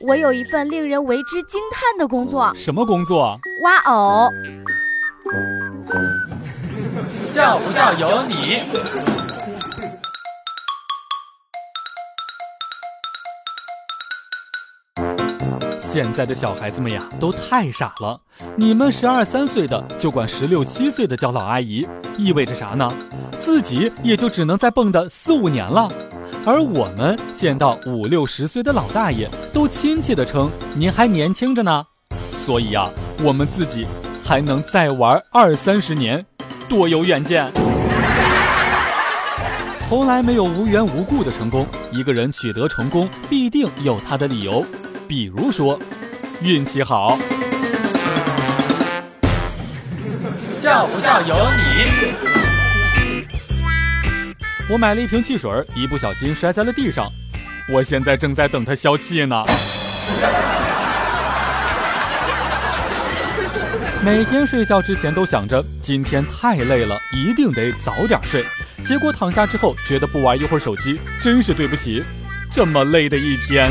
我有一份令人为之惊叹的工作，什么工作？挖藕。笑不笑由你。现在的小孩子们呀，都太傻了。你们十二三岁的就管十六七岁的叫老阿姨，意味着啥呢？自己也就只能再蹦跶四五年了。而我们见到五六十岁的老大爷，都亲切的称您还年轻着呢。所以呀，我们自己还能再玩二三十年，多有远见！从来没有无缘无故的成功，一个人取得成功必定有他的理由。比如说，运气好，笑不笑由你。我买了一瓶汽水，一不小心摔在了地上，我现在正在等它消气呢。每天睡觉之前都想着今天太累了，一定得早点睡。结果躺下之后觉得不玩一会儿手机真是对不起，这么累的一天。